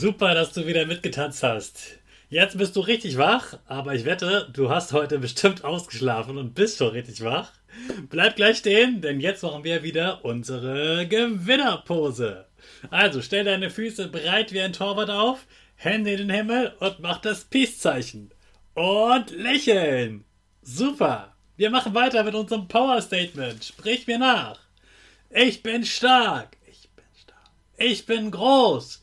Super, dass du wieder mitgetanzt hast. Jetzt bist du richtig wach, aber ich wette, du hast heute bestimmt ausgeschlafen und bist schon richtig wach. Bleib gleich stehen, denn jetzt machen wir wieder unsere Gewinnerpose. Also stell deine Füße breit wie ein Torwart auf, Hände in den Himmel und mach das Peace-Zeichen. Und lächeln. Super. Wir machen weiter mit unserem Power Statement. Sprich mir nach. Ich bin stark. Ich bin stark. Ich bin groß.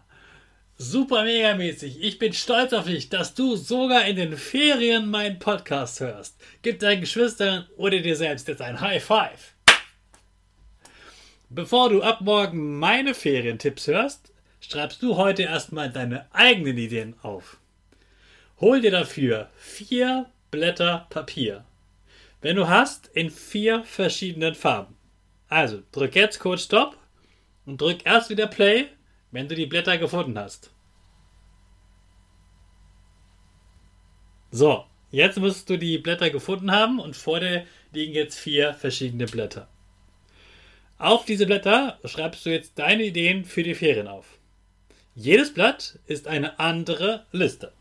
super mega mäßig. Ich bin stolz auf dich, dass du sogar in den Ferien meinen Podcast hörst. Gib deinen Geschwistern oder dir selbst jetzt ein High Five. Bevor du ab morgen meine Ferientipps hörst, schreibst du heute erstmal deine eigenen Ideen auf. Hol dir dafür vier Blätter Papier. Wenn du hast, in vier verschiedenen Farben. Also drück jetzt kurz Stopp und drück erst wieder Play, wenn du die Blätter gefunden hast. So, jetzt musst du die Blätter gefunden haben und vor dir liegen jetzt vier verschiedene Blätter. Auf diese Blätter schreibst du jetzt deine Ideen für die Ferien auf. Jedes Blatt ist eine andere Liste.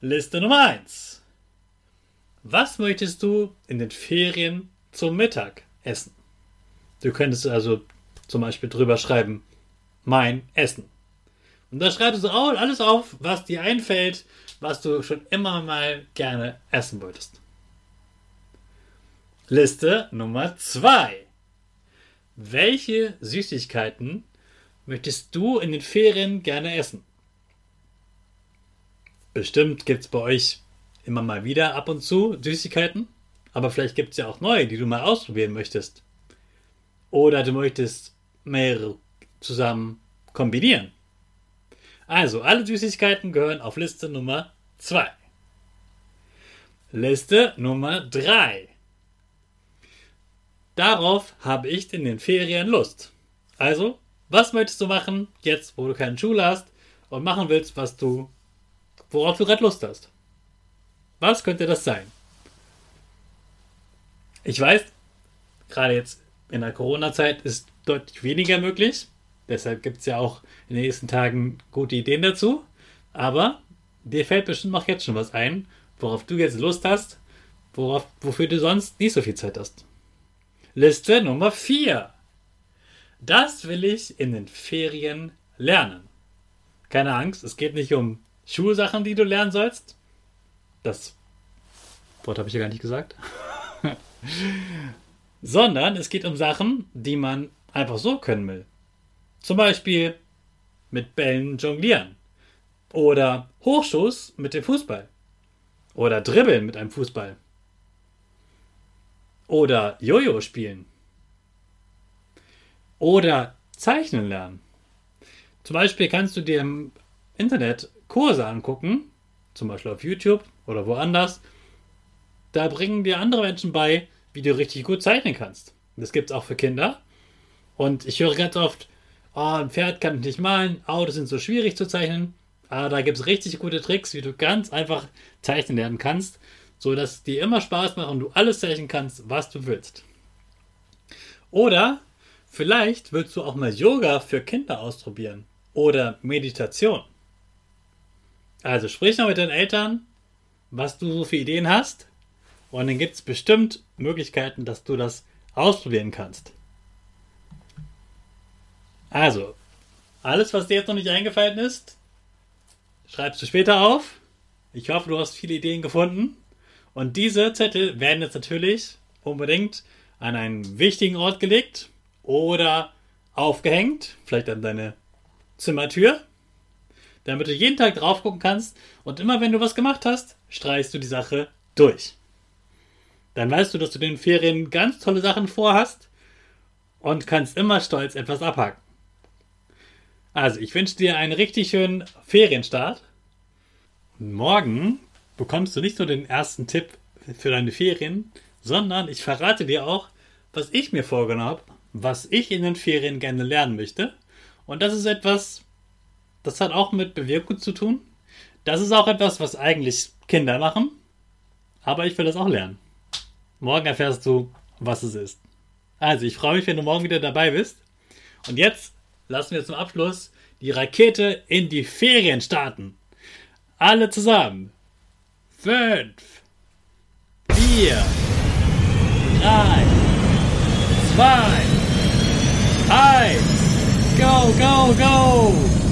Liste Nummer 1. Was möchtest du in den Ferien zum Mittag essen? Du könntest also zum Beispiel drüber schreiben, mein Essen. Und da schreibst du alles auf, was dir einfällt, was du schon immer mal gerne essen wolltest. Liste Nummer 2. Welche Süßigkeiten möchtest du in den Ferien gerne essen? Bestimmt gibt es bei euch immer mal wieder ab und zu Süßigkeiten, aber vielleicht gibt es ja auch neue, die du mal ausprobieren möchtest. Oder du möchtest mehrere zusammen kombinieren. Also, alle Süßigkeiten gehören auf Liste Nummer 2. Liste Nummer 3. Darauf habe ich in den Ferien Lust. Also, was möchtest du machen, jetzt wo du keine Schule hast und machen willst, was du, worauf du gerade Lust hast? Was könnte das sein? Ich weiß, gerade jetzt in der Corona-Zeit ist deutlich weniger möglich. Deshalb gibt es ja auch in den nächsten Tagen gute Ideen dazu. Aber dir fällt bestimmt auch jetzt schon was ein, worauf du jetzt Lust hast, worauf, wofür du sonst nicht so viel Zeit hast. Liste Nummer 4. Das will ich in den Ferien lernen. Keine Angst, es geht nicht um Schulsachen, die du lernen sollst. Das Wort habe ich ja gar nicht gesagt. Sondern es geht um Sachen, die man einfach so können will. Zum Beispiel mit Bällen jonglieren. Oder Hochschuss mit dem Fußball. Oder Dribbeln mit einem Fußball. Oder Jojo spielen. Oder zeichnen lernen. Zum Beispiel kannst du dir im Internet Kurse angucken, zum Beispiel auf YouTube oder woanders, da bringen dir andere Menschen bei, wie du richtig gut zeichnen kannst. Das gibt es auch für Kinder. Und ich höre ganz oft, oh, ein Pferd kann ich nicht malen, Autos sind so schwierig zu zeichnen. Aber da gibt es richtig gute Tricks, wie du ganz einfach zeichnen lernen kannst, sodass es dir immer Spaß macht und du alles zeichnen kannst, was du willst. Oder vielleicht willst du auch mal Yoga für Kinder ausprobieren oder Meditation. Also sprich noch mit deinen Eltern, was du so für Ideen hast. Und dann gibt es bestimmt Möglichkeiten, dass du das ausprobieren kannst. Also, alles, was dir jetzt noch nicht eingefallen ist, schreibst du später auf. Ich hoffe, du hast viele Ideen gefunden. Und diese Zettel werden jetzt natürlich unbedingt an einen wichtigen Ort gelegt oder aufgehängt, vielleicht an deine Zimmertür, damit du jeden Tag drauf gucken kannst und immer wenn du was gemacht hast, streichst du die Sache durch. Dann weißt du, dass du den Ferien ganz tolle Sachen vorhast und kannst immer stolz etwas abhaken. Also, ich wünsche dir einen richtig schönen Ferienstart. Morgen bekommst du nicht nur den ersten Tipp für deine Ferien, sondern ich verrate dir auch, was ich mir vorgenommen habe, was ich in den Ferien gerne lernen möchte. Und das ist etwas, das hat auch mit Bewegung zu tun. Das ist auch etwas, was eigentlich Kinder machen. Aber ich will das auch lernen. Morgen erfährst du, was es ist. Also, ich freue mich, wenn du morgen wieder dabei bist. Und jetzt lassen wir zum Abschluss die Rakete in die Ferien starten. Alle zusammen. Fünf, vier, drei, zwei, eins. Go, go, go!